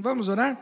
Vamos orar?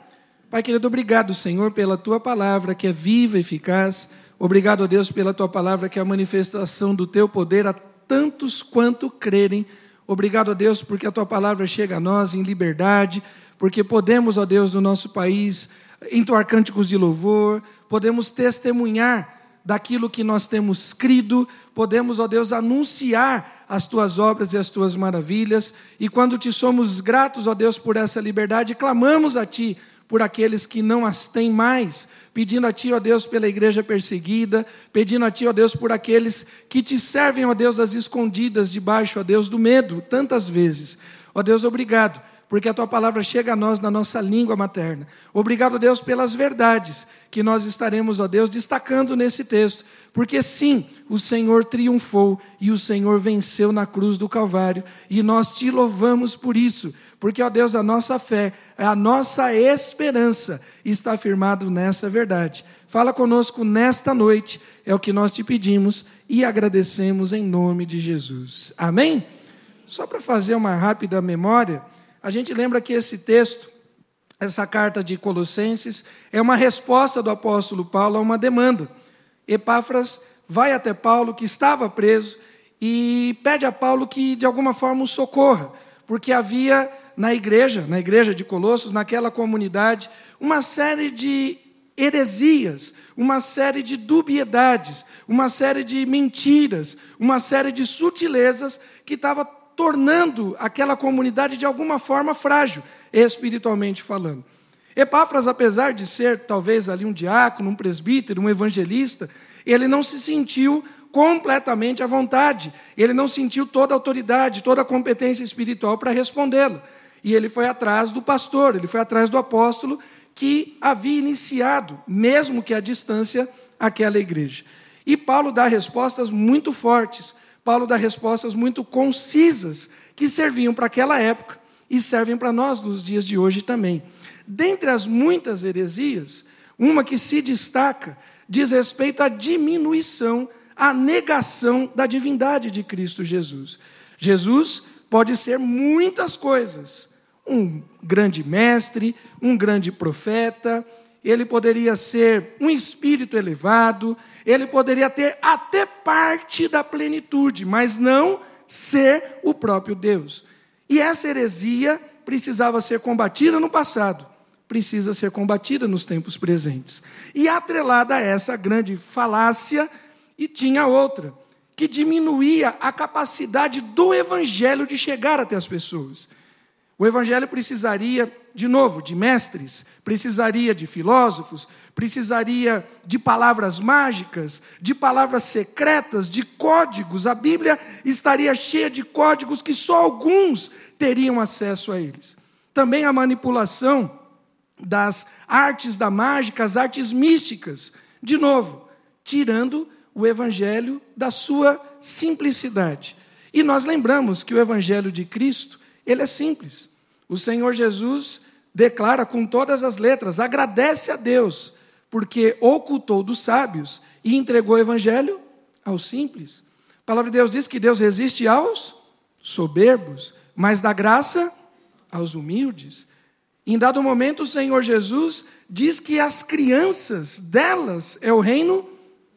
Pai querido, obrigado, Senhor, pela tua palavra que é viva e eficaz. Obrigado, Deus, pela tua palavra que é a manifestação do teu poder a tantos quanto crerem. Obrigado, Deus, porque a tua palavra chega a nós em liberdade, porque podemos, ó Deus, no nosso país, entoar cânticos de louvor, podemos testemunhar daquilo que nós temos crido, podemos, ó Deus, anunciar as tuas obras e as tuas maravilhas, e quando te somos gratos, ó Deus, por essa liberdade, clamamos a ti por aqueles que não as têm mais, pedindo a Ti, ó Deus, pela igreja perseguida, pedindo a Ti, ó Deus, por aqueles que te servem, ó Deus, as escondidas debaixo, ó Deus, do medo, tantas vezes. Ó Deus, obrigado porque a tua palavra chega a nós na nossa língua materna. Obrigado, Deus, pelas verdades que nós estaremos, ó Deus, destacando nesse texto, porque sim, o Senhor triunfou e o Senhor venceu na cruz do Calvário, e nós te louvamos por isso, porque, ó Deus, a nossa fé, a nossa esperança está firmado nessa verdade. Fala conosco nesta noite, é o que nós te pedimos e agradecemos em nome de Jesus. Amém? Só para fazer uma rápida memória, a gente lembra que esse texto, essa carta de Colossenses, é uma resposta do apóstolo Paulo a uma demanda. Epáfras vai até Paulo, que estava preso, e pede a Paulo que de alguma forma o socorra, porque havia na igreja, na igreja de Colossos, naquela comunidade, uma série de heresias, uma série de dubiedades, uma série de mentiras, uma série de sutilezas que estava tornando aquela comunidade de alguma forma frágil, espiritualmente falando. Epáfras, apesar de ser talvez ali um diácono, um presbítero, um evangelista, ele não se sentiu completamente à vontade, ele não sentiu toda a autoridade, toda a competência espiritual para respondê-lo. E ele foi atrás do pastor, ele foi atrás do apóstolo que havia iniciado, mesmo que à distância, aquela igreja. E Paulo dá respostas muito fortes Paulo dá respostas muito concisas que serviam para aquela época e servem para nós nos dias de hoje também. Dentre as muitas heresias, uma que se destaca diz respeito à diminuição, à negação da divindade de Cristo Jesus. Jesus pode ser muitas coisas: um grande mestre, um grande profeta, ele poderia ser um espírito elevado, ele poderia ter até parte da plenitude, mas não ser o próprio Deus. E essa heresia precisava ser combatida no passado, precisa ser combatida nos tempos presentes. E atrelada a essa grande falácia, e tinha outra, que diminuía a capacidade do evangelho de chegar até as pessoas. O evangelho precisaria, de novo, de mestres, precisaria de filósofos, precisaria de palavras mágicas, de palavras secretas, de códigos. A Bíblia estaria cheia de códigos que só alguns teriam acesso a eles. Também a manipulação das artes da mágica, as artes místicas. De novo, tirando o evangelho da sua simplicidade. E nós lembramos que o evangelho de Cristo ele é simples. O Senhor Jesus declara com todas as letras, agradece a Deus, porque ocultou dos sábios e entregou o evangelho aos simples. A palavra de Deus diz que Deus resiste aos soberbos, mas dá graça aos humildes. Em dado momento, o Senhor Jesus diz que as crianças delas é o reino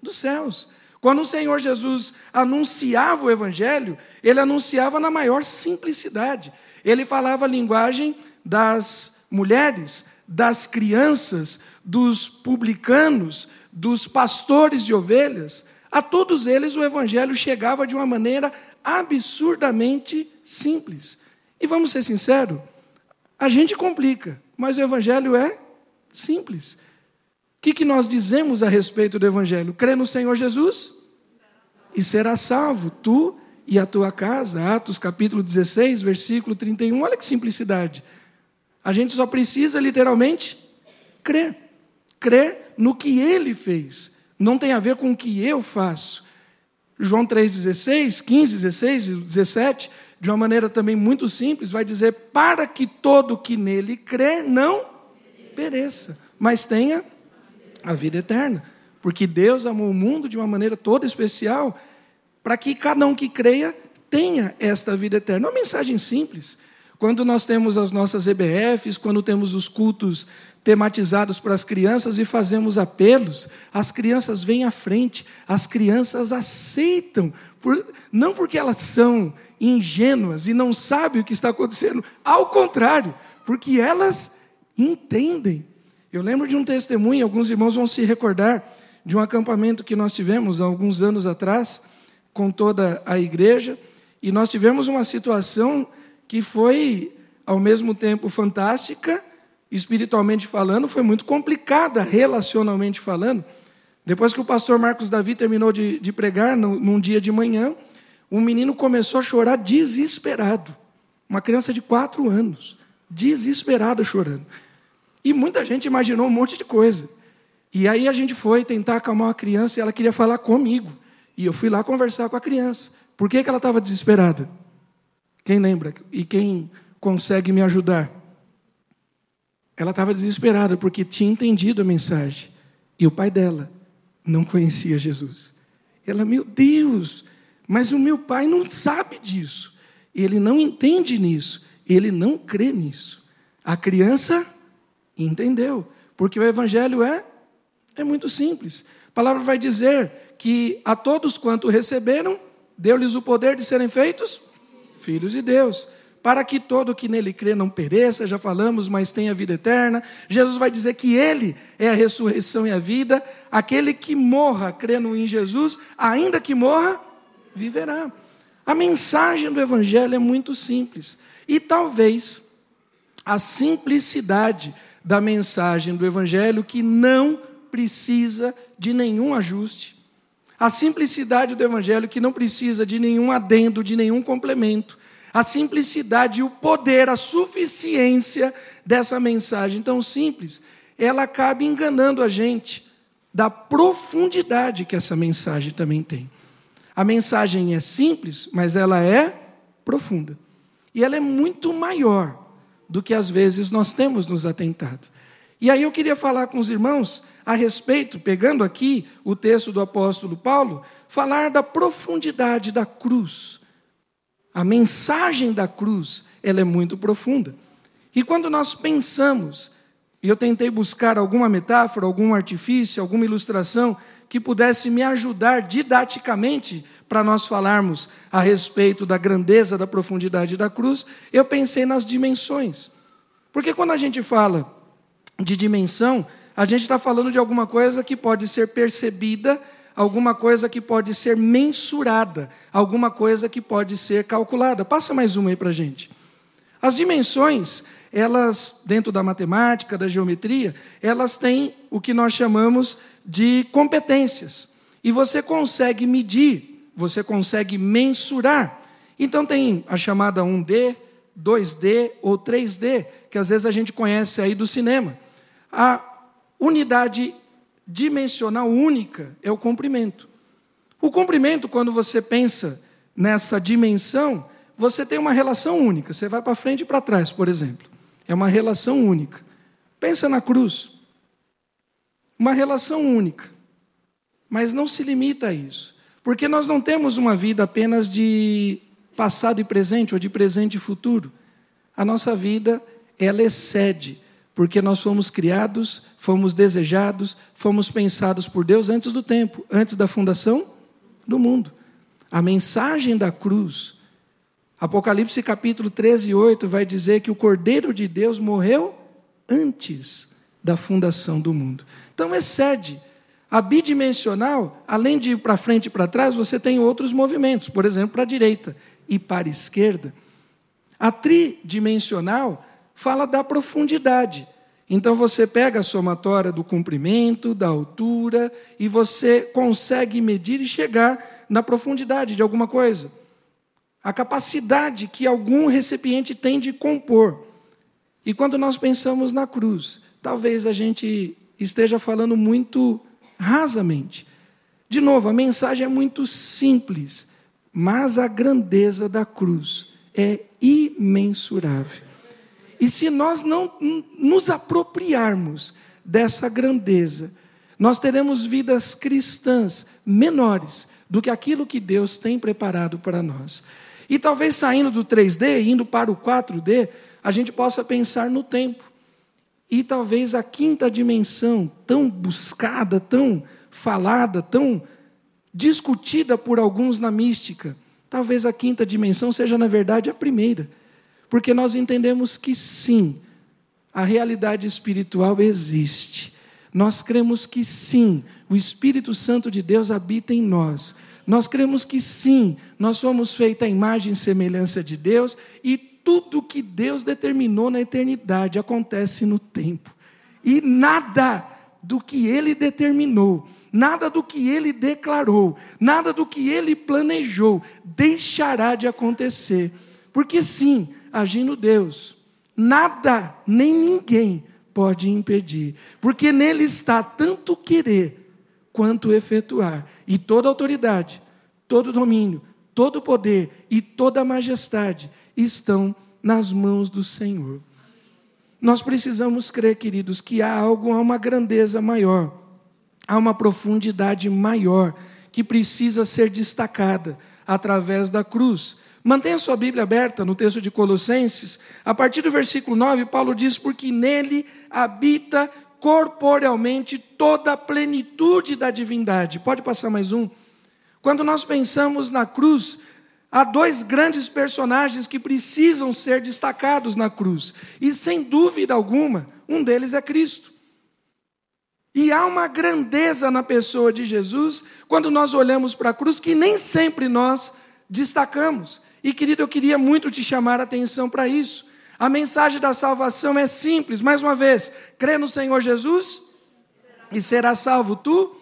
dos céus. Quando o Senhor Jesus anunciava o Evangelho, ele anunciava na maior simplicidade. Ele falava a linguagem das mulheres, das crianças, dos publicanos, dos pastores de ovelhas. A todos eles o Evangelho chegava de uma maneira absurdamente simples. E vamos ser sinceros, a gente complica, mas o Evangelho é simples. O que, que nós dizemos a respeito do Evangelho? Crê no Senhor Jesus e será salvo, tu e a tua casa. Atos capítulo 16, versículo 31. Olha que simplicidade. A gente só precisa literalmente crer. Crer no que ele fez. Não tem a ver com o que eu faço. João 3,16, 15, 16 e 17, de uma maneira também muito simples, vai dizer: para que todo que nele crê não pereça, mas tenha a vida eterna. Porque Deus amou o mundo de uma maneira toda especial, para que cada um que creia tenha esta vida eterna. Uma mensagem simples. Quando nós temos as nossas EBFs, quando temos os cultos tematizados para as crianças e fazemos apelos, as crianças vêm à frente, as crianças aceitam, por, não porque elas são ingênuas e não sabem o que está acontecendo, ao contrário, porque elas entendem. Eu lembro de um testemunho, alguns irmãos vão se recordar de um acampamento que nós tivemos há alguns anos atrás, com toda a igreja, e nós tivemos uma situação que foi, ao mesmo tempo, fantástica espiritualmente falando, foi muito complicada, relacionalmente falando. Depois que o pastor Marcos Davi terminou de, de pregar, no, num dia de manhã, um menino começou a chorar desesperado. Uma criança de quatro anos, desesperada chorando. E muita gente imaginou um monte de coisa. E aí a gente foi tentar acalmar a criança e ela queria falar comigo. E eu fui lá conversar com a criança. Por que, que ela estava desesperada? Quem lembra? E quem consegue me ajudar? Ela estava desesperada porque tinha entendido a mensagem. E o pai dela não conhecia Jesus. Ela, meu Deus, mas o meu pai não sabe disso. Ele não entende nisso. Ele não crê nisso. A criança entendeu. Porque o evangelho é, é muito simples. A palavra vai dizer que a todos quanto receberam, deu-lhes o poder de serem feitos filhos de Deus para que todo que nele crê não pereça, já falamos, mas tenha vida eterna. Jesus vai dizer que ele é a ressurreição e a vida. Aquele que morra crendo em Jesus, ainda que morra, viverá. A mensagem do evangelho é muito simples. E talvez a simplicidade da mensagem do evangelho que não precisa de nenhum ajuste. A simplicidade do evangelho que não precisa de nenhum adendo, de nenhum complemento a simplicidade e o poder, a suficiência dessa mensagem tão simples, ela acaba enganando a gente da profundidade que essa mensagem também tem. A mensagem é simples, mas ela é profunda. E ela é muito maior do que às vezes nós temos nos atentado. E aí eu queria falar com os irmãos a respeito, pegando aqui o texto do apóstolo Paulo, falar da profundidade da cruz a mensagem da cruz, ela é muito profunda. E quando nós pensamos, e eu tentei buscar alguma metáfora, algum artifício, alguma ilustração que pudesse me ajudar didaticamente para nós falarmos a respeito da grandeza, da profundidade da cruz, eu pensei nas dimensões. Porque quando a gente fala de dimensão, a gente está falando de alguma coisa que pode ser percebida alguma coisa que pode ser mensurada, alguma coisa que pode ser calculada. Passa mais uma aí para a gente. As dimensões, elas, dentro da matemática, da geometria, elas têm o que nós chamamos de competências. E você consegue medir, você consegue mensurar. Então tem a chamada 1D, 2D ou 3D, que às vezes a gente conhece aí do cinema. A unidade dimensional única é o comprimento. O comprimento, quando você pensa nessa dimensão, você tem uma relação única. Você vai para frente e para trás, por exemplo. É uma relação única. Pensa na cruz. Uma relação única. Mas não se limita a isso. Porque nós não temos uma vida apenas de passado e presente, ou de presente e futuro. A nossa vida, ela excede porque nós fomos criados, fomos desejados, fomos pensados por Deus antes do tempo, antes da fundação do mundo. A mensagem da cruz, Apocalipse capítulo 13, 8, vai dizer que o Cordeiro de Deus morreu antes da fundação do mundo. Então excede. A bidimensional, além de ir para frente e para trás, você tem outros movimentos, por exemplo, para a direita e para a esquerda. A tridimensional, fala da profundidade. Então você pega a somatória do comprimento, da altura, e você consegue medir e chegar na profundidade de alguma coisa. A capacidade que algum recipiente tem de compor. E quando nós pensamos na cruz, talvez a gente esteja falando muito rasamente. De novo, a mensagem é muito simples, mas a grandeza da cruz é imensurável. E se nós não nos apropriarmos dessa grandeza, nós teremos vidas cristãs menores do que aquilo que Deus tem preparado para nós. E talvez saindo do 3D, indo para o 4D, a gente possa pensar no tempo. E talvez a quinta dimensão, tão buscada, tão falada, tão discutida por alguns na mística, talvez a quinta dimensão seja, na verdade, a primeira. Porque nós entendemos que sim, a realidade espiritual existe. Nós cremos que sim, o Espírito Santo de Deus habita em nós. Nós cremos que sim, nós somos feitos à imagem e semelhança de Deus e tudo que Deus determinou na eternidade acontece no tempo. E nada do que ele determinou, nada do que ele declarou, nada do que ele planejou deixará de acontecer. Porque sim, agindo Deus, nada nem ninguém pode impedir, porque nele está tanto querer quanto efetuar. E toda autoridade, todo domínio, todo poder e toda majestade estão nas mãos do Senhor. Nós precisamos crer, queridos, que há algo, há uma grandeza maior, há uma profundidade maior que precisa ser destacada através da cruz. Mantenha sua Bíblia aberta no texto de Colossenses. A partir do versículo 9, Paulo diz: Porque nele habita corporealmente toda a plenitude da divindade. Pode passar mais um? Quando nós pensamos na cruz, há dois grandes personagens que precisam ser destacados na cruz. E sem dúvida alguma, um deles é Cristo. E há uma grandeza na pessoa de Jesus quando nós olhamos para a cruz que nem sempre nós destacamos. E querido, eu queria muito te chamar a atenção para isso. A mensagem da salvação é simples, mais uma vez, crê no Senhor Jesus e será salvo tu.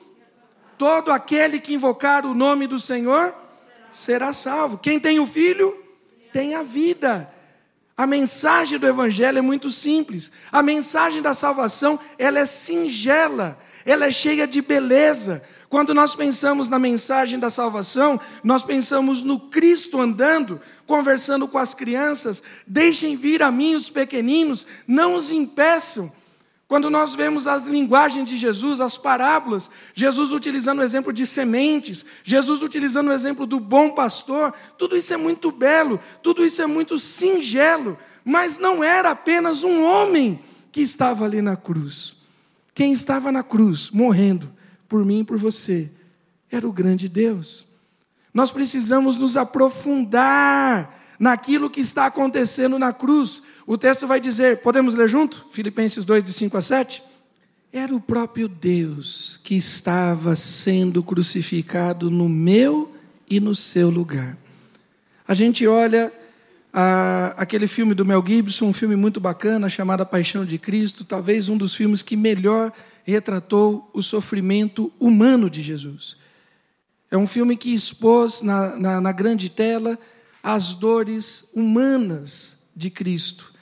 Todo aquele que invocar o nome do Senhor será salvo. Quem tem o filho tem a vida. A mensagem do evangelho é muito simples. A mensagem da salvação, ela é singela, ela é cheia de beleza. Quando nós pensamos na mensagem da salvação, nós pensamos no Cristo andando, conversando com as crianças, deixem vir a mim os pequeninos, não os impeçam. Quando nós vemos as linguagens de Jesus, as parábolas, Jesus utilizando o exemplo de sementes, Jesus utilizando o exemplo do bom pastor, tudo isso é muito belo, tudo isso é muito singelo, mas não era apenas um homem que estava ali na cruz. Quem estava na cruz, morrendo, por mim e por você, era o grande Deus. Nós precisamos nos aprofundar naquilo que está acontecendo na cruz. O texto vai dizer, podemos ler junto? Filipenses 2, de 5 a 7. Era o próprio Deus que estava sendo crucificado no meu e no seu lugar. A gente olha a, aquele filme do Mel Gibson, um filme muito bacana chamado A Paixão de Cristo, talvez um dos filmes que melhor retratou o sofrimento humano de Jesus. É um filme que expôs na, na, na grande tela as dores humanas de Cristo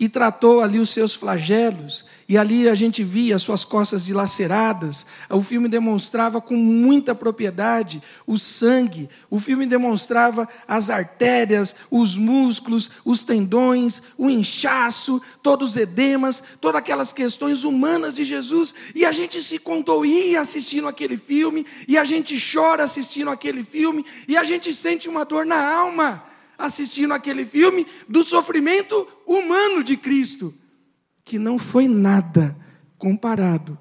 e tratou ali os seus flagelos, e ali a gente via as suas costas dilaceradas. O filme demonstrava com muita propriedade o sangue, o filme demonstrava as artérias, os músculos, os tendões, o inchaço, todos os edemas, todas aquelas questões humanas de Jesus, e a gente se condoía assistindo aquele filme, e a gente chora assistindo aquele filme, e a gente sente uma dor na alma assistindo aquele filme do sofrimento humano de Cristo, que não foi nada comparado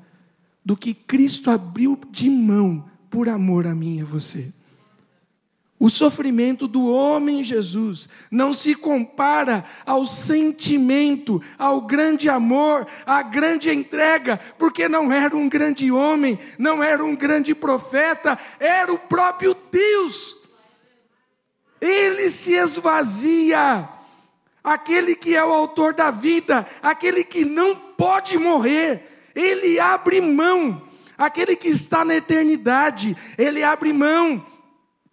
do que Cristo abriu de mão por amor a mim e a você. O sofrimento do homem Jesus não se compara ao sentimento, ao grande amor, à grande entrega, porque não era um grande homem, não era um grande profeta, era o próprio Deus ele se esvazia. Aquele que é o autor da vida, aquele que não pode morrer, ele abre mão. Aquele que está na eternidade, ele abre mão.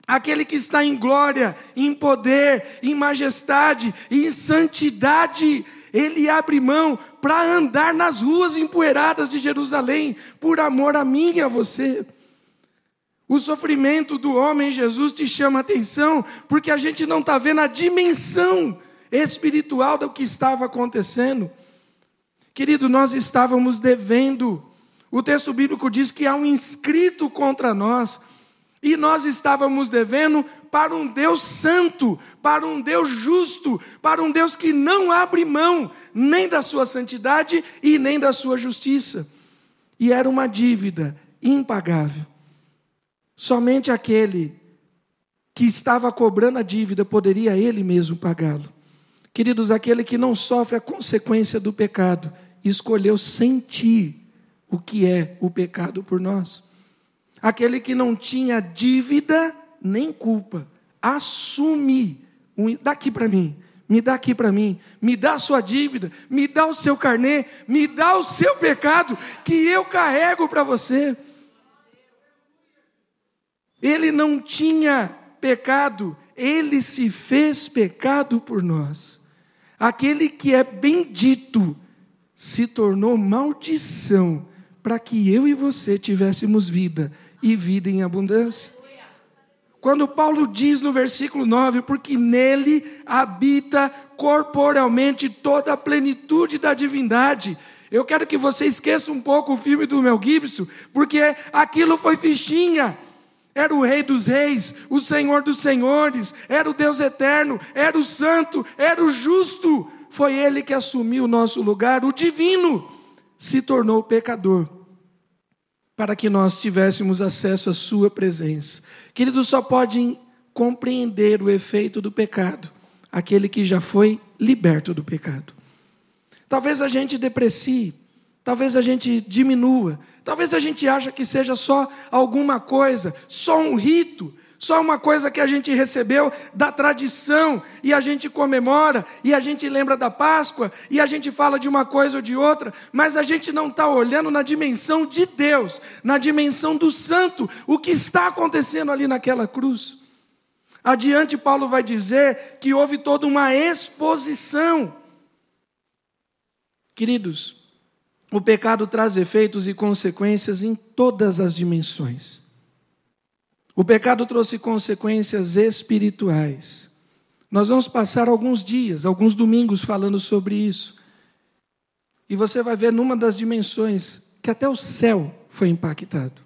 Aquele que está em glória, em poder, em majestade, em santidade, ele abre mão para andar nas ruas empoeiradas de Jerusalém, por amor a mim e a você. O sofrimento do homem Jesus te chama atenção, porque a gente não está vendo a dimensão espiritual do que estava acontecendo. Querido, nós estávamos devendo. O texto bíblico diz que há um inscrito contra nós. E nós estávamos devendo para um Deus santo, para um Deus justo, para um Deus que não abre mão nem da sua santidade e nem da sua justiça. E era uma dívida impagável. Somente aquele que estava cobrando a dívida poderia ele mesmo pagá-lo. Queridos, aquele que não sofre a consequência do pecado, escolheu sentir o que é o pecado por nós. Aquele que não tinha dívida nem culpa, assume, daqui para mim, me dá aqui para mim, me dá a sua dívida, me dá o seu carnê, me dá o seu pecado que eu carrego para você. Ele não tinha pecado, ele se fez pecado por nós. Aquele que é bendito se tornou maldição para que eu e você tivéssemos vida e vida em abundância. Quando Paulo diz no versículo 9, porque nele habita corporalmente toda a plenitude da divindade. Eu quero que você esqueça um pouco o filme do Mel Gibson, porque aquilo foi fichinha. Era o Rei dos Reis, o Senhor dos Senhores, era o Deus eterno, era o Santo, era o Justo. Foi Ele que assumiu o nosso lugar, o Divino se tornou pecador para que nós tivéssemos acesso à Sua presença. Querido, só pode compreender o efeito do pecado aquele que já foi liberto do pecado. Talvez a gente deprecie, talvez a gente diminua, talvez a gente ache que seja só alguma coisa, só um rito, só uma coisa que a gente recebeu da tradição e a gente comemora e a gente lembra da Páscoa e a gente fala de uma coisa ou de outra, mas a gente não está olhando na dimensão de Deus, na dimensão do santo, o que está acontecendo ali naquela cruz. Adiante, Paulo vai dizer que houve toda uma exposição. Queridos, o pecado traz efeitos e consequências em todas as dimensões. O pecado trouxe consequências espirituais. Nós vamos passar alguns dias, alguns domingos falando sobre isso. E você vai ver numa das dimensões que até o céu foi impactado.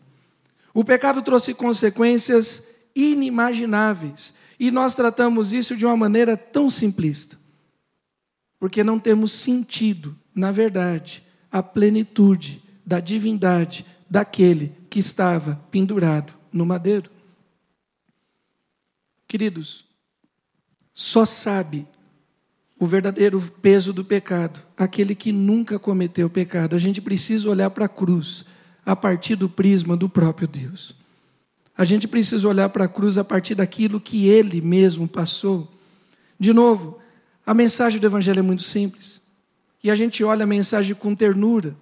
O pecado trouxe consequências inimagináveis. E nós tratamos isso de uma maneira tão simplista. Porque não temos sentido, na verdade, a plenitude da divindade daquele que estava pendurado no madeiro. Queridos, só sabe o verdadeiro peso do pecado aquele que nunca cometeu pecado. A gente precisa olhar para a cruz a partir do prisma do próprio Deus. A gente precisa olhar para a cruz a partir daquilo que ele mesmo passou. De novo, a mensagem do Evangelho é muito simples. E a gente olha a mensagem com ternura.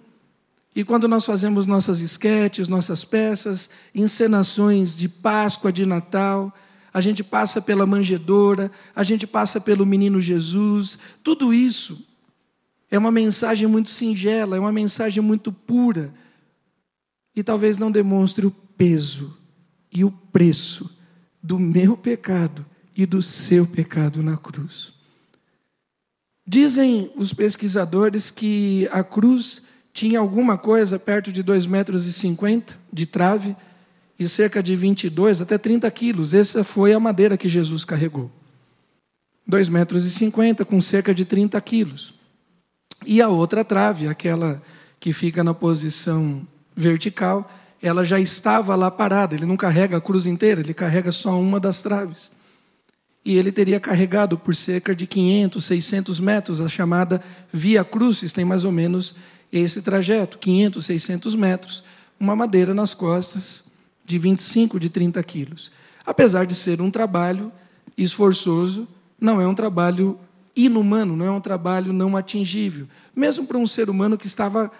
E quando nós fazemos nossas esquetes, nossas peças, encenações de Páscoa, de Natal, a gente passa pela manjedoura, a gente passa pelo menino Jesus, tudo isso é uma mensagem muito singela, é uma mensagem muito pura, e talvez não demonstre o peso e o preço do meu pecado e do seu pecado na cruz. Dizem os pesquisadores que a cruz tinha alguma coisa perto de 2,50 metros e cinquenta de trave, e cerca de 22 até 30 quilos. Essa foi a madeira que Jesus carregou. 2 metros e 50 com cerca de 30 quilos. E a outra trave, aquela que fica na posição vertical, ela já estava lá parada. Ele não carrega a cruz inteira, ele carrega só uma das traves. E ele teria carregado por cerca de 500, 600 metros, a chamada Via Crucis, tem mais ou menos esse trajeto, 500, 600 metros, uma madeira nas costas, de 25, de 30 quilos. Apesar de ser um trabalho esforçoso, não é um trabalho inumano, não é um trabalho não atingível, mesmo para um ser humano que estava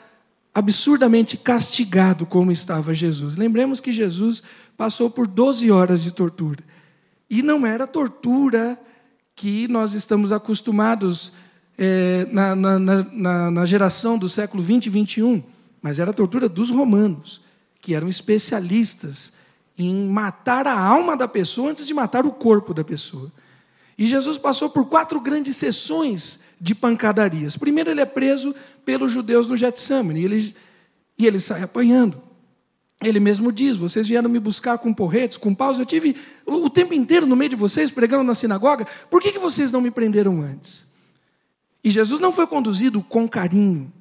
absurdamente castigado como estava Jesus. Lembremos que Jesus passou por 12 horas de tortura. E não era tortura que nós estamos acostumados é, na, na, na, na geração do século 20 e 21, mas era a tortura dos romanos que eram especialistas em matar a alma da pessoa antes de matar o corpo da pessoa. E Jesus passou por quatro grandes sessões de pancadarias. Primeiro, ele é preso pelos judeus no Getsemane, e ele, e ele sai apanhando. Ele mesmo diz: Vocês vieram me buscar com porretes, com paus. Eu tive o tempo inteiro no meio de vocês, pregando na sinagoga. Por que, que vocês não me prenderam antes? E Jesus não foi conduzido com carinho.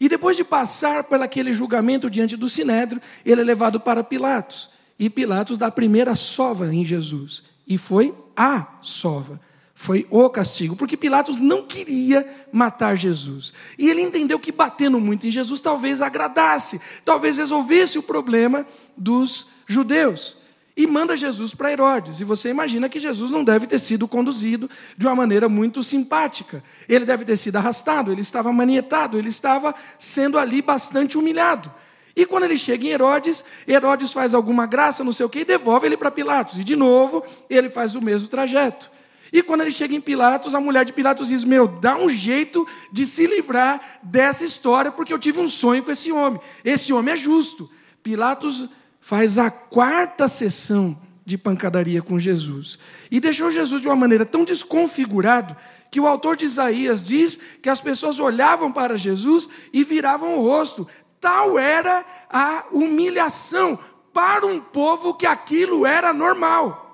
E depois de passar por aquele julgamento diante do sinédrio, ele é levado para Pilatos. E Pilatos dá a primeira sova em Jesus. E foi a sova. Foi o castigo, porque Pilatos não queria matar Jesus. E ele entendeu que batendo muito em Jesus talvez agradasse, talvez resolvesse o problema dos judeus. E manda Jesus para Herodes. E você imagina que Jesus não deve ter sido conduzido de uma maneira muito simpática. Ele deve ter sido arrastado, ele estava manietado, ele estava sendo ali bastante humilhado. E quando ele chega em Herodes, Herodes faz alguma graça, não sei o quê, e devolve ele para Pilatos. E de novo, ele faz o mesmo trajeto. E quando ele chega em Pilatos, a mulher de Pilatos diz: Meu, dá um jeito de se livrar dessa história, porque eu tive um sonho com esse homem. Esse homem é justo. Pilatos faz a quarta sessão de pancadaria com Jesus. E deixou Jesus de uma maneira tão desconfigurado que o autor de Isaías diz que as pessoas olhavam para Jesus e viravam o rosto. Tal era a humilhação para um povo que aquilo era normal.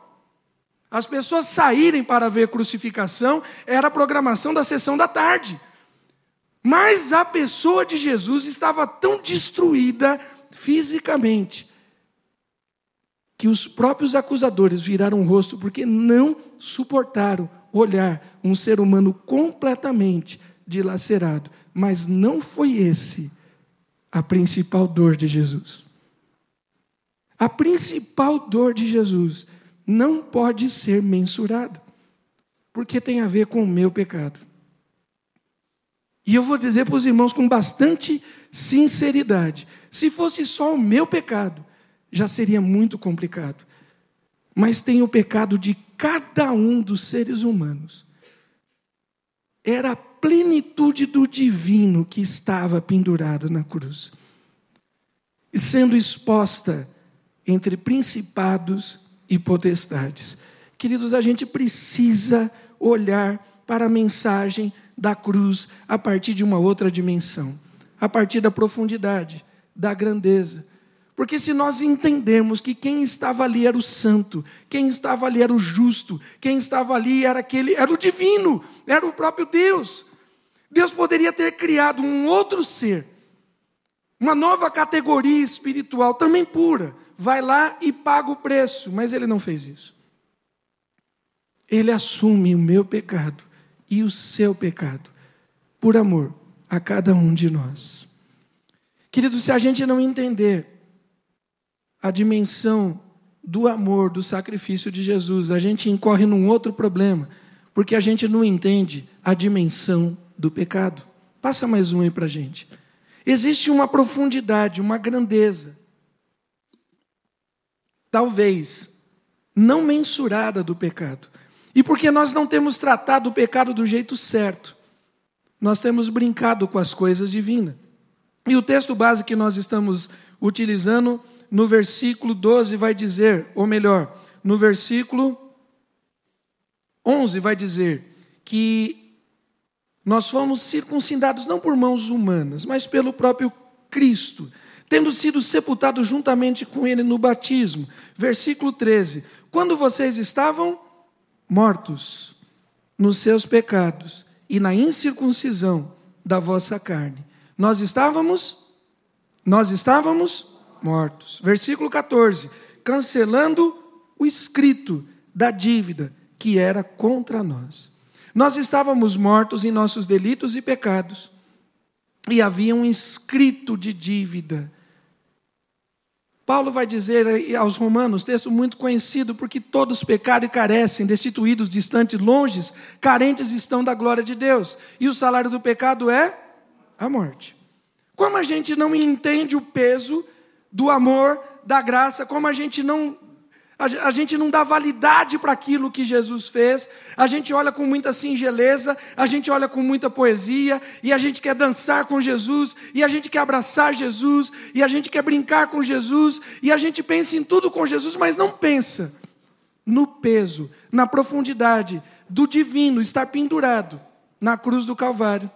As pessoas saírem para ver crucificação era a programação da sessão da tarde. Mas a pessoa de Jesus estava tão destruída fisicamente que os próprios acusadores viraram o rosto porque não suportaram olhar um ser humano completamente dilacerado. Mas não foi esse a principal dor de Jesus. A principal dor de Jesus não pode ser mensurado, porque tem a ver com o meu pecado. E eu vou dizer para os irmãos com bastante sinceridade: se fosse só o meu pecado, já seria muito complicado. Mas tem o pecado de cada um dos seres humanos. Era a plenitude do divino que estava pendurada na cruz, e sendo exposta entre principados e potestades. Queridos, a gente precisa olhar para a mensagem da cruz a partir de uma outra dimensão, a partir da profundidade, da grandeza. Porque se nós entendermos que quem estava ali era o santo, quem estava ali era o justo, quem estava ali era aquele, era o divino, era o próprio Deus. Deus poderia ter criado um outro ser, uma nova categoria espiritual, também pura, vai lá e paga o preço, mas ele não fez isso. Ele assume o meu pecado e o seu pecado, por amor a cada um de nós. Querido, se a gente não entender a dimensão do amor, do sacrifício de Jesus, a gente incorre num outro problema, porque a gente não entende a dimensão do pecado. Passa mais um aí para a gente. Existe uma profundidade, uma grandeza talvez não mensurada do pecado. E porque nós não temos tratado o pecado do jeito certo, nós temos brincado com as coisas divinas. E o texto base que nós estamos utilizando no versículo 12 vai dizer, ou melhor, no versículo 11 vai dizer que nós fomos circuncidados não por mãos humanas, mas pelo próprio Cristo tendo sido sepultados juntamente com ele no batismo. Versículo 13: Quando vocês estavam mortos nos seus pecados e na incircuncisão da vossa carne, nós estávamos nós estávamos mortos. Versículo 14: cancelando o escrito da dívida que era contra nós. Nós estávamos mortos em nossos delitos e pecados, e havia um escrito de dívida Paulo vai dizer aos Romanos, texto muito conhecido, porque todos pecaram e carecem, destituídos, distantes, longes, carentes estão da glória de Deus, e o salário do pecado é a morte. Como a gente não entende o peso do amor, da graça, como a gente não a gente não dá validade para aquilo que Jesus fez, a gente olha com muita singeleza, a gente olha com muita poesia, e a gente quer dançar com Jesus, e a gente quer abraçar Jesus, e a gente quer brincar com Jesus, e a gente pensa em tudo com Jesus, mas não pensa no peso, na profundidade do divino estar pendurado na cruz do Calvário.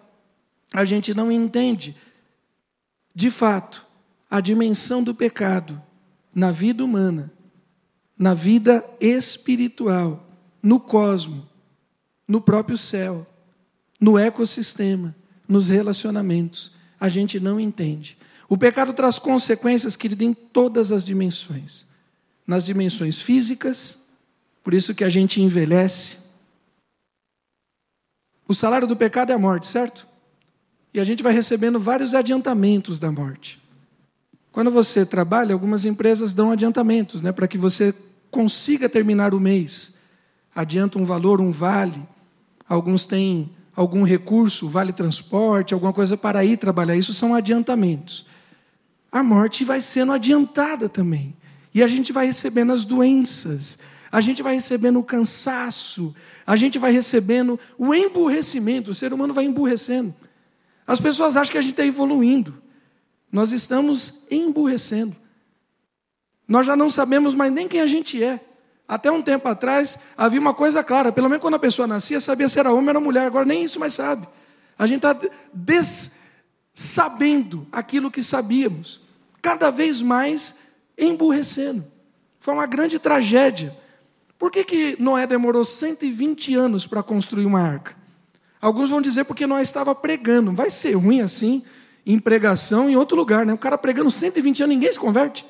A gente não entende, de fato, a dimensão do pecado na vida humana, na vida espiritual, no cosmo, no próprio céu, no ecossistema, nos relacionamentos. A gente não entende. O pecado traz consequências, querido, em todas as dimensões. Nas dimensões físicas, por isso que a gente envelhece. O salário do pecado é a morte, certo? E a gente vai recebendo vários adiantamentos da morte. Quando você trabalha, algumas empresas dão adiantamentos, né, para que você consiga terminar o mês. Adianta um valor, um vale. Alguns têm algum recurso, vale transporte, alguma coisa para ir trabalhar. Isso são adiantamentos. A morte vai sendo adiantada também. E a gente vai recebendo as doenças, a gente vai recebendo o cansaço, a gente vai recebendo o emburrecimento. O ser humano vai emburrecendo. As pessoas acham que a gente está evoluindo. Nós estamos emburrecendo. Nós já não sabemos mais nem quem a gente é. Até um tempo atrás havia uma coisa clara, pelo menos quando a pessoa nascia, sabia se era homem ou era mulher, agora nem isso mais sabe. A gente está sabendo aquilo que sabíamos, cada vez mais emburrecendo. Foi uma grande tragédia. Por que, que Noé demorou 120 anos para construir uma arca? Alguns vão dizer porque Noé estava pregando. Vai ser ruim assim, em pregação em outro lugar, né? O cara pregando 120 anos, ninguém se converte.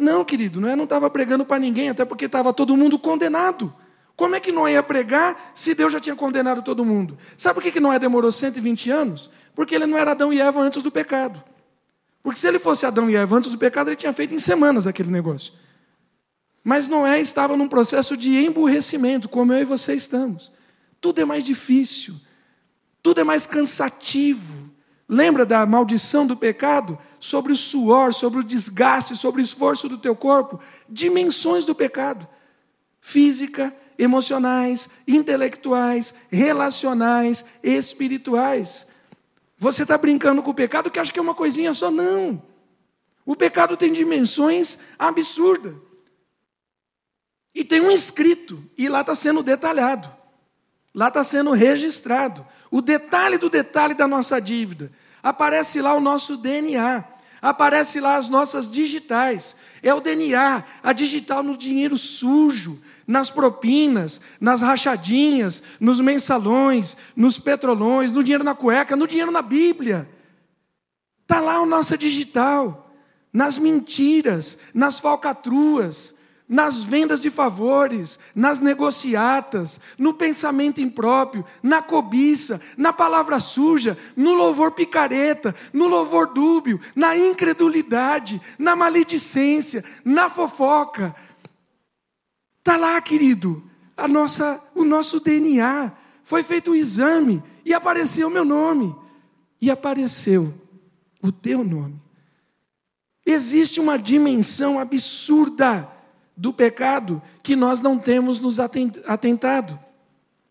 Não, querido, Noé não estava pregando para ninguém, até porque estava todo mundo condenado. Como é que Noé ia pregar se Deus já tinha condenado todo mundo? Sabe por que, que Noé demorou 120 anos? Porque ele não era Adão e Eva antes do pecado. Porque se ele fosse Adão e Eva antes do pecado, ele tinha feito em semanas aquele negócio. Mas Noé estava num processo de emburrecimento, como eu e você estamos. Tudo é mais difícil, tudo é mais cansativo. Lembra da maldição do pecado? Sobre o suor, sobre o desgaste, sobre o esforço do teu corpo. Dimensões do pecado: física, emocionais, intelectuais, relacionais, espirituais. Você está brincando com o pecado que acha que é uma coisinha só? Não. O pecado tem dimensões absurdas. E tem um escrito, e lá está sendo detalhado. Lá está sendo registrado. O detalhe do detalhe da nossa dívida. Aparece lá o nosso DNA, aparece lá as nossas digitais. É o DNA, a digital no dinheiro sujo, nas propinas, nas rachadinhas, nos mensalões, nos petrolões, no dinheiro na cueca, no dinheiro na Bíblia. Está lá o nosso digital, nas mentiras, nas falcatruas, nas vendas de favores, nas negociatas, no pensamento impróprio, na cobiça, na palavra suja, no louvor picareta, no louvor dúbio, na incredulidade, na maledicência, na fofoca. Está lá, querido, a nossa, o nosso DNA. Foi feito o um exame e apareceu o meu nome. E apareceu o teu nome. Existe uma dimensão absurda do pecado que nós não temos nos atentado.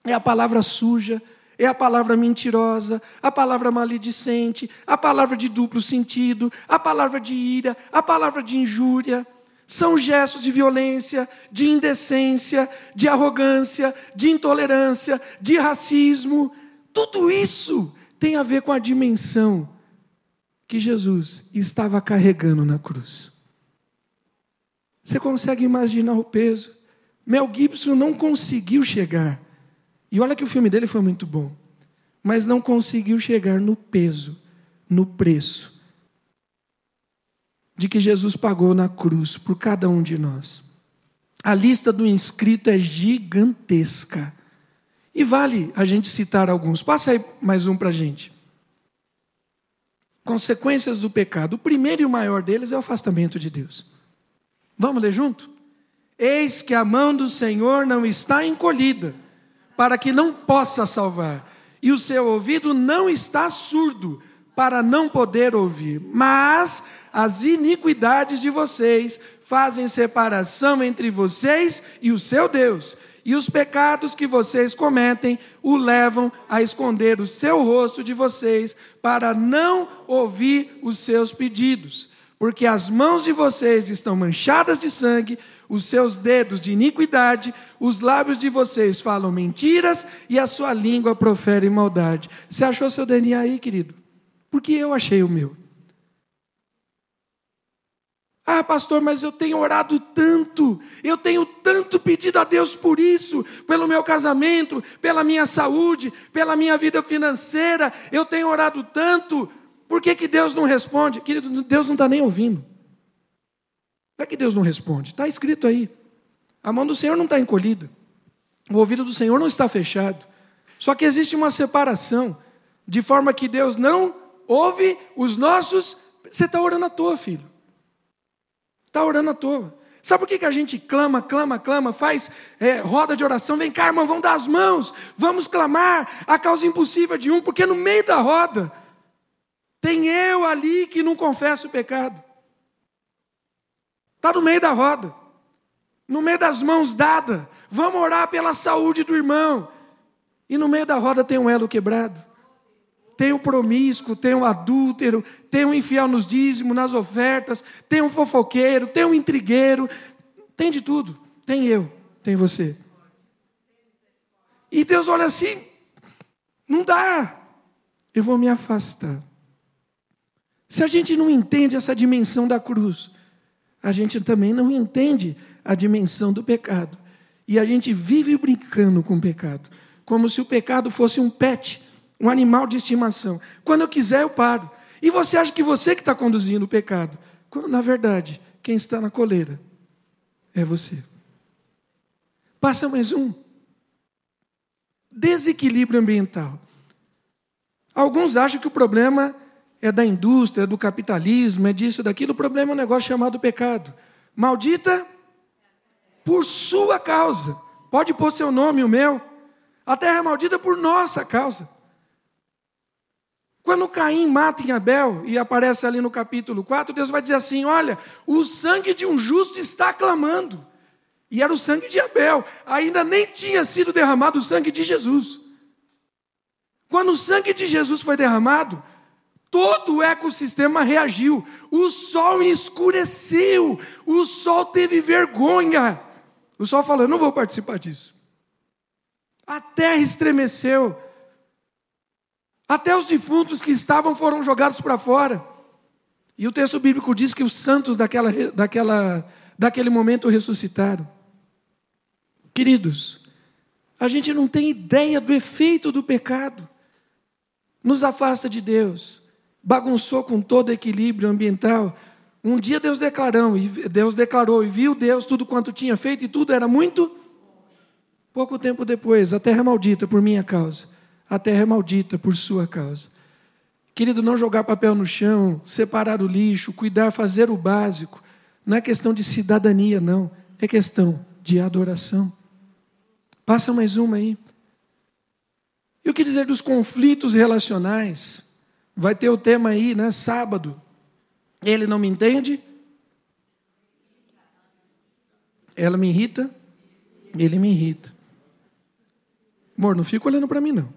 É a palavra suja, é a palavra mentirosa, a palavra maledicente, a palavra de duplo sentido, a palavra de ira, a palavra de injúria. São gestos de violência, de indecência, de arrogância, de intolerância, de racismo. Tudo isso tem a ver com a dimensão que Jesus estava carregando na cruz. Você consegue imaginar o peso? Mel Gibson não conseguiu chegar. E olha que o filme dele foi muito bom. Mas não conseguiu chegar no peso, no preço de que Jesus pagou na cruz por cada um de nós. A lista do inscrito é gigantesca. E vale a gente citar alguns. Passa aí mais um para a gente. Consequências do pecado. O primeiro e o maior deles é o afastamento de Deus. Vamos ler junto? Eis que a mão do Senhor não está encolhida, para que não possa salvar, e o seu ouvido não está surdo, para não poder ouvir, mas as iniquidades de vocês fazem separação entre vocês e o seu Deus, e os pecados que vocês cometem o levam a esconder o seu rosto de vocês, para não ouvir os seus pedidos porque as mãos de vocês estão manchadas de sangue, os seus dedos de iniquidade, os lábios de vocês falam mentiras e a sua língua profere maldade. Você achou seu DNA aí, querido? Porque eu achei o meu. Ah, pastor, mas eu tenho orado tanto, eu tenho tanto pedido a Deus por isso, pelo meu casamento, pela minha saúde, pela minha vida financeira, eu tenho orado tanto, por que, que Deus não responde? Querido, Deus não está nem ouvindo. Não é que Deus não responde, está escrito aí. A mão do Senhor não está encolhida, o ouvido do Senhor não está fechado. Só que existe uma separação, de forma que Deus não ouve os nossos. Você está orando à toa, filho. Está orando à toa. Sabe por que, que a gente clama, clama, clama, faz é, roda de oração? Vem cá, irmão, vamos dar as mãos, vamos clamar a causa impossível de um, porque no meio da roda tem eu ali que não confesso o pecado. Está no meio da roda, no meio das mãos dadas. Vamos orar pela saúde do irmão. E no meio da roda tem um elo quebrado tem o promíscuo, tem o adúltero, tem o infiel nos dízimos, nas ofertas, tem o fofoqueiro, tem o intrigueiro, tem de tudo. Tem eu, tem você. E Deus olha assim, não dá, eu vou me afastar. Se a gente não entende essa dimensão da cruz, a gente também não entende a dimensão do pecado. E a gente vive brincando com o pecado, como se o pecado fosse um pet um animal de estimação. Quando eu quiser, eu paro. E você acha que você que está conduzindo o pecado, quando na verdade quem está na coleira é você. Passa mais um. Desequilíbrio ambiental. Alguns acham que o problema da indústria, do capitalismo, é disso, daquilo. O problema é um negócio chamado pecado. Maldita por sua causa. Pode pôr seu nome, o meu. A terra é maldita por nossa causa. Quando Caim mata em Abel, e aparece ali no capítulo 4, Deus vai dizer assim: Olha, o sangue de um justo está clamando. E era o sangue de Abel, ainda nem tinha sido derramado o sangue de Jesus. Quando o sangue de Jesus foi derramado, todo o ecossistema reagiu. O sol escureceu, o sol teve vergonha. O sol falou: não vou participar disso. A terra estremeceu. Até os defuntos que estavam foram jogados para fora. E o texto bíblico diz que os santos daquela, daquela, daquele momento ressuscitaram. Queridos, a gente não tem ideia do efeito do pecado. Nos afasta de Deus, bagunçou com todo o equilíbrio ambiental. Um dia Deus declarou, e Deus declarou e viu Deus tudo quanto tinha feito e tudo era muito. Pouco tempo depois, a terra é maldita por minha causa a terra é maldita por sua causa. Querido, não jogar papel no chão, separar o lixo, cuidar, fazer o básico, não é questão de cidadania, não, é questão de adoração. Passa mais uma aí. E o que dizer dos conflitos relacionais? Vai ter o tema aí, né? Sábado. Ele não me entende? Ela me irrita? Ele me irrita. Amor, não fica olhando para mim, não.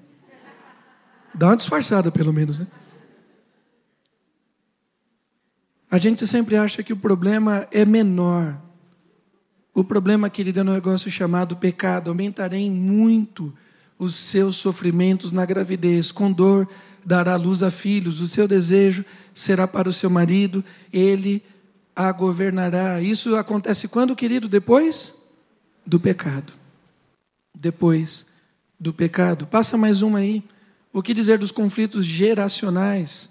Dá uma disfarçada, pelo menos, né? A gente sempre acha que o problema é menor. O problema, querido, é um negócio chamado pecado. Aumentarei muito os seus sofrimentos na gravidez. Com dor dará luz a filhos. O seu desejo será para o seu marido. Ele a governará. Isso acontece quando, querido? Depois do pecado. Depois do pecado. Passa mais uma aí. O que dizer dos conflitos geracionais?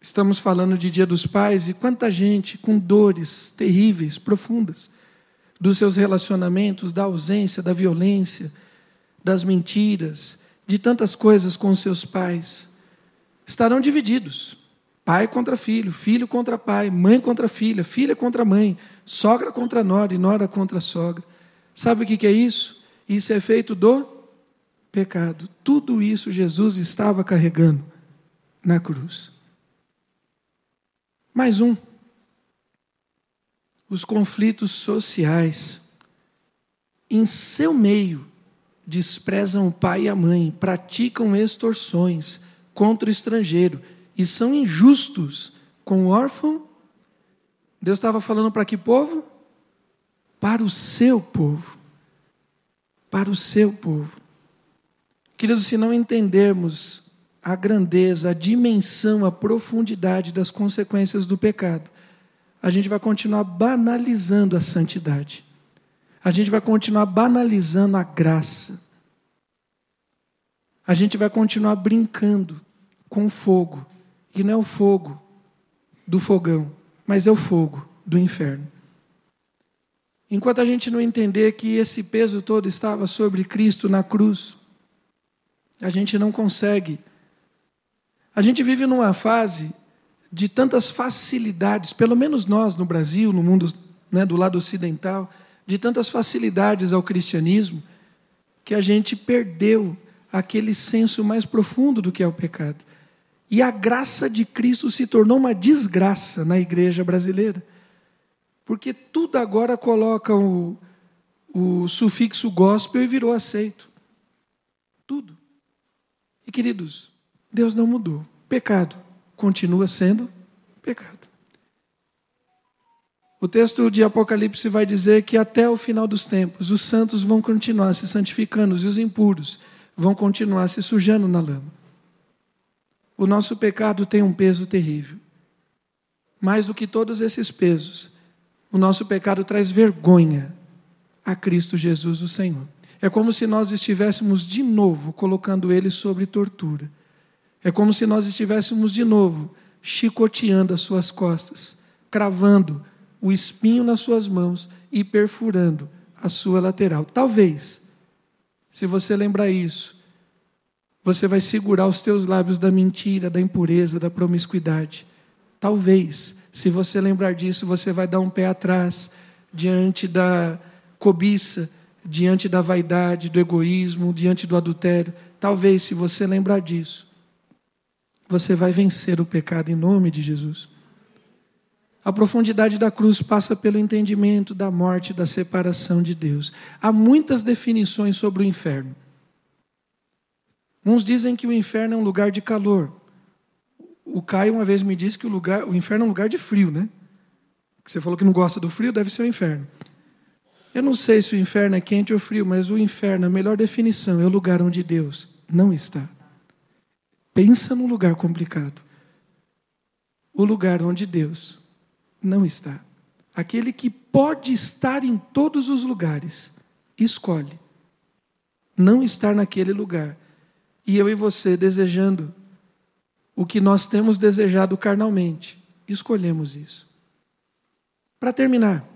Estamos falando de Dia dos Pais e quanta gente com dores terríveis, profundas, dos seus relacionamentos, da ausência, da violência, das mentiras, de tantas coisas com seus pais, estarão divididos. Pai contra filho, filho contra pai, mãe contra filha, filha contra mãe, sogra contra nora e nora contra sogra. Sabe o que é isso? Isso é feito do pecado. Tudo isso Jesus estava carregando na cruz. Mais um. Os conflitos sociais. Em seu meio, desprezam o pai e a mãe, praticam extorsões contra o estrangeiro e são injustos com o órfão. Deus estava falando para que povo? Para o seu povo. Para o seu povo. Queridos, se não entendermos a grandeza, a dimensão, a profundidade das consequências do pecado, a gente vai continuar banalizando a santidade. A gente vai continuar banalizando a graça. A gente vai continuar brincando com fogo. E não é o fogo do fogão, mas é o fogo do inferno. Enquanto a gente não entender que esse peso todo estava sobre Cristo na cruz, a gente não consegue. A gente vive numa fase de tantas facilidades, pelo menos nós no Brasil, no mundo né, do lado ocidental, de tantas facilidades ao cristianismo, que a gente perdeu aquele senso mais profundo do que é o pecado. E a graça de Cristo se tornou uma desgraça na igreja brasileira. Porque tudo agora coloca o, o sufixo gospel e virou aceito. Tudo. E queridos, Deus não mudou. Pecado continua sendo pecado. O texto de Apocalipse vai dizer que até o final dos tempos os santos vão continuar se santificando e os impuros vão continuar se sujando na lama. O nosso pecado tem um peso terrível. Mais do que todos esses pesos, o nosso pecado traz vergonha a Cristo Jesus, o Senhor. É como se nós estivéssemos de novo colocando ele sobre tortura. É como se nós estivéssemos de novo chicoteando as suas costas, cravando o espinho nas suas mãos e perfurando a sua lateral. Talvez, se você lembrar isso, você vai segurar os teus lábios da mentira, da impureza, da promiscuidade. Talvez se você lembrar disso, você vai dar um pé atrás diante da cobiça, diante da vaidade, do egoísmo, diante do adultério. Talvez, se você lembrar disso, você vai vencer o pecado em nome de Jesus. A profundidade da cruz passa pelo entendimento da morte, da separação de Deus. Há muitas definições sobre o inferno. Uns dizem que o inferno é um lugar de calor, o Caio uma vez me disse que o, lugar, o inferno é um lugar de frio, né? Você falou que não gosta do frio, deve ser o inferno. Eu não sei se o inferno é quente ou frio, mas o inferno, a melhor definição, é o lugar onde Deus não está. Pensa num lugar complicado. O lugar onde Deus não está. Aquele que pode estar em todos os lugares, escolhe não estar naquele lugar. E eu e você desejando o que nós temos desejado carnalmente. Escolhemos isso. Para terminar,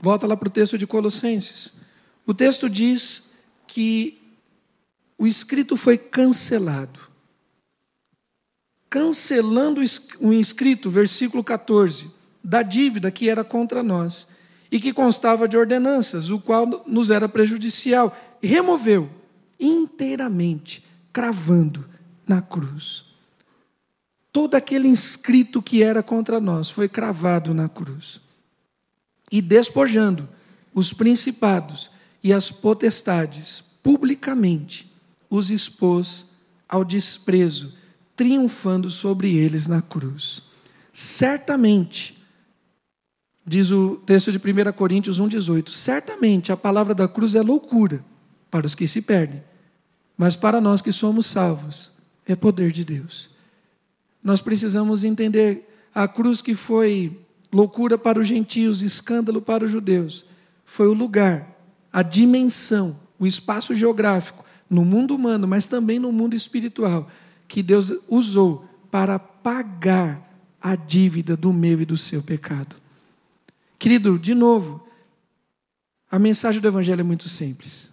volta lá para o texto de Colossenses. O texto diz que o escrito foi cancelado. Cancelando o inscrito, versículo 14, da dívida que era contra nós e que constava de ordenanças, o qual nos era prejudicial, removeu inteiramente, cravando na cruz. Todo aquele inscrito que era contra nós foi cravado na cruz. E despojando os principados e as potestades, publicamente os expôs ao desprezo, triunfando sobre eles na cruz. Certamente, diz o texto de 1 Coríntios 1,18: certamente a palavra da cruz é loucura para os que se perdem, mas para nós que somos salvos, é poder de Deus. Nós precisamos entender a cruz que foi loucura para os gentios, escândalo para os judeus, foi o lugar, a dimensão, o espaço geográfico no mundo humano, mas também no mundo espiritual, que Deus usou para pagar a dívida do meu e do seu pecado. Querido, de novo, a mensagem do Evangelho é muito simples.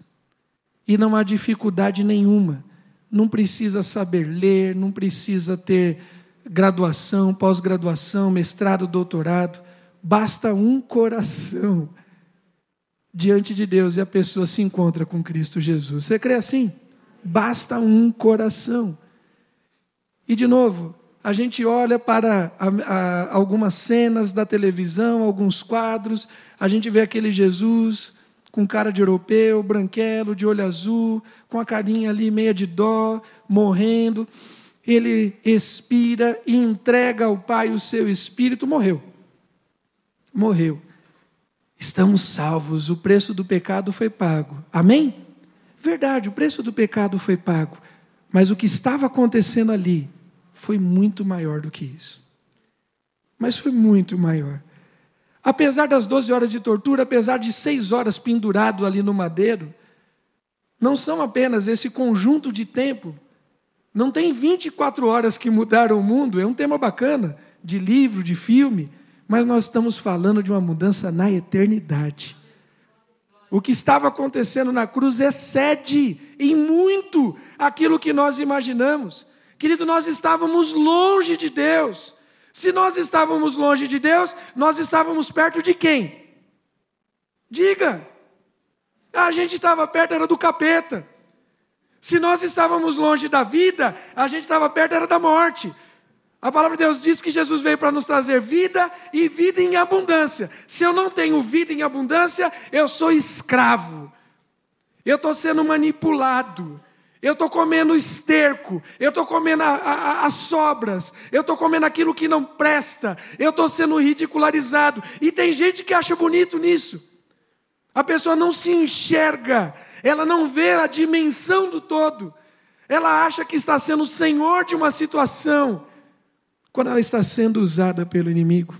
E não há dificuldade nenhuma. Não precisa saber ler, não precisa ter graduação, pós-graduação, mestrado, doutorado. Basta um coração diante de Deus e a pessoa se encontra com Cristo Jesus. Você crê assim? Basta um coração. E de novo, a gente olha para a, a, algumas cenas da televisão, alguns quadros, a gente vê aquele Jesus com cara de europeu, branquelo, de olho azul, com a carinha ali meia de dó, morrendo ele expira e entrega ao Pai o seu espírito, morreu. Morreu. Estamos salvos, o preço do pecado foi pago. Amém? Verdade, o preço do pecado foi pago. Mas o que estava acontecendo ali foi muito maior do que isso. Mas foi muito maior. Apesar das 12 horas de tortura, apesar de seis horas pendurado ali no madeiro, não são apenas esse conjunto de tempo. Não tem 24 horas que mudaram o mundo, é um tema bacana, de livro, de filme, mas nós estamos falando de uma mudança na eternidade. O que estava acontecendo na cruz excede em muito aquilo que nós imaginamos. Querido, nós estávamos longe de Deus. Se nós estávamos longe de Deus, nós estávamos perto de quem? Diga. A gente estava perto, era do capeta. Se nós estávamos longe da vida, a gente estava perto, era da morte. A palavra de Deus diz que Jesus veio para nos trazer vida e vida em abundância. Se eu não tenho vida em abundância, eu sou escravo. Eu estou sendo manipulado. Eu estou comendo esterco, eu estou comendo a, a, as sobras, eu estou comendo aquilo que não presta, eu estou sendo ridicularizado. E tem gente que acha bonito nisso. A pessoa não se enxerga, ela não vê a dimensão do todo. Ela acha que está sendo senhor de uma situação quando ela está sendo usada pelo inimigo.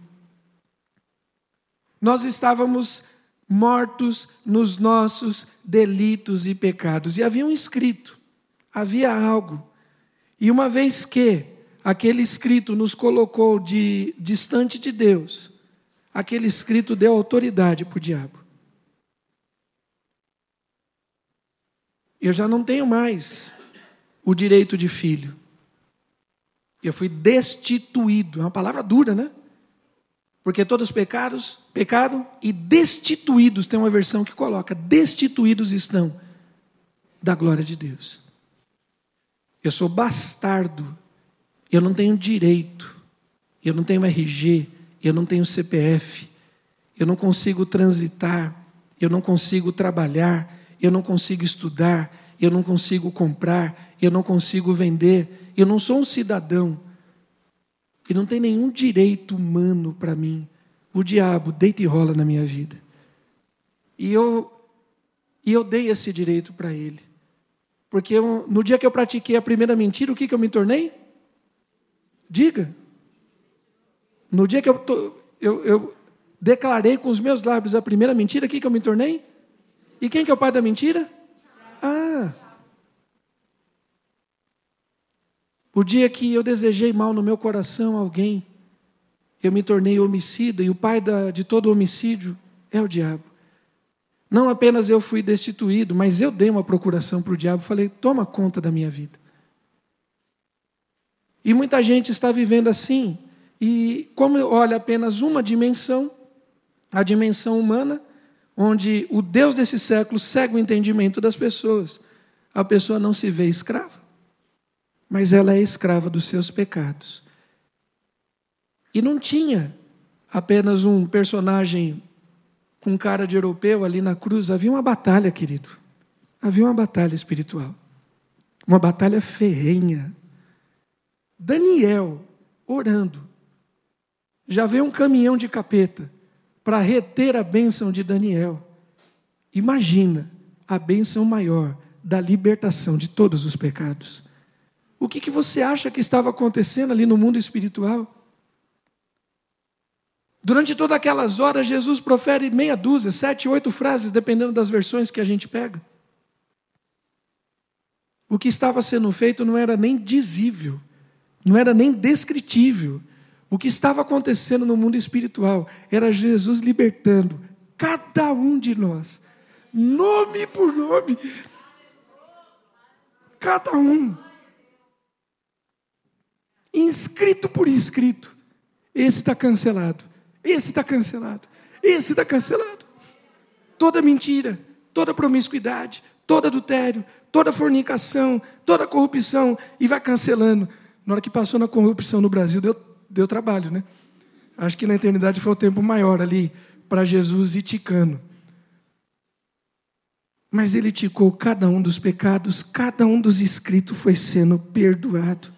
Nós estávamos mortos nos nossos delitos e pecados, e havia um escrito, havia algo. E uma vez que aquele escrito nos colocou de distante de Deus, aquele escrito deu autoridade para o diabo. Eu já não tenho mais o direito de filho. Eu fui destituído. É uma palavra dura, né? Porque todos os pecados, pecado e destituídos, tem uma versão que coloca, destituídos estão da glória de Deus. Eu sou bastardo. Eu não tenho direito. Eu não tenho RG, eu não tenho CPF. Eu não consigo transitar, eu não consigo trabalhar, eu não consigo estudar, eu não consigo comprar, eu não consigo vender, eu não sou um cidadão e não tem nenhum direito humano para mim. O diabo deita e rola na minha vida. E eu, e eu dei esse direito para ele. Porque eu, no dia que eu pratiquei a primeira mentira, o que, que eu me tornei? Diga. No dia que eu, eu, eu declarei com os meus lábios a primeira mentira, o que, que eu me tornei? E quem que é o pai da mentira? Ah, O dia que eu desejei mal no meu coração alguém, eu me tornei homicida, e o pai da, de todo homicídio é o diabo. Não apenas eu fui destituído, mas eu dei uma procuração para o diabo, falei: toma conta da minha vida. E muita gente está vivendo assim, e como olha apenas uma dimensão, a dimensão humana, onde o Deus desse século cega o entendimento das pessoas, a pessoa não se vê escrava mas ela é escrava dos seus pecados. E não tinha apenas um personagem com cara de europeu ali na cruz, havia uma batalha, querido. Havia uma batalha espiritual. Uma batalha ferrenha. Daniel, orando, já veio um caminhão de capeta para reter a bênção de Daniel. Imagina a bênção maior da libertação de todos os pecados. O que, que você acha que estava acontecendo ali no mundo espiritual? Durante todas aquelas horas, Jesus profere meia dúzia, sete, oito frases, dependendo das versões que a gente pega. O que estava sendo feito não era nem dizível, não era nem descritível. O que estava acontecendo no mundo espiritual era Jesus libertando cada um de nós, nome por nome, cada um inscrito por inscrito. Esse está cancelado. Esse está cancelado. Esse está cancelado. Toda mentira, toda promiscuidade, todo adultério, toda fornicação, toda corrupção, e vai cancelando. Na hora que passou na corrupção no Brasil, deu, deu trabalho, né? Acho que na eternidade foi o tempo maior ali para Jesus ir ticando. Mas ele ticou cada um dos pecados, cada um dos escritos foi sendo perdoado.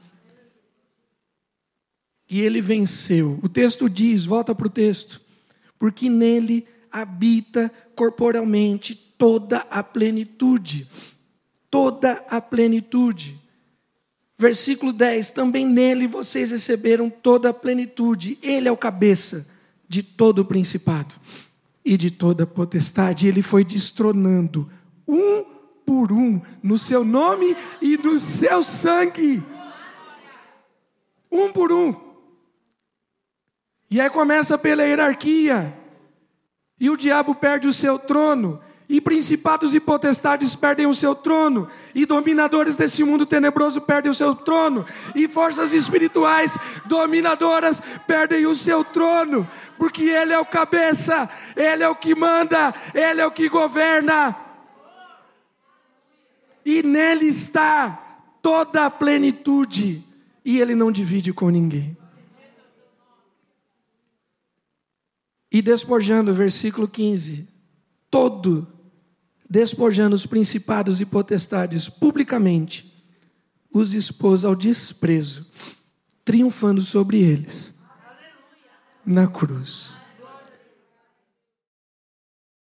E ele venceu. O texto diz, volta para o texto, porque nele habita corporalmente toda a plenitude. Toda a plenitude. Versículo 10: Também nele vocês receberam toda a plenitude. Ele é o cabeça de todo o principado e de toda potestade. Ele foi destronando um por um no seu nome e no seu sangue. Um por um. E aí começa pela hierarquia. E o diabo perde o seu trono. E principados e potestades perdem o seu trono, e dominadores desse mundo tenebroso perdem o seu trono, e forças espirituais dominadoras perdem o seu trono, porque Ele é o cabeça, Ele é o que manda, Ele é o que governa, e nele está toda a plenitude, e Ele não divide com ninguém. E despojando, versículo 15: todo despojando os principados e potestades publicamente, os expôs ao desprezo, triunfando sobre eles na cruz.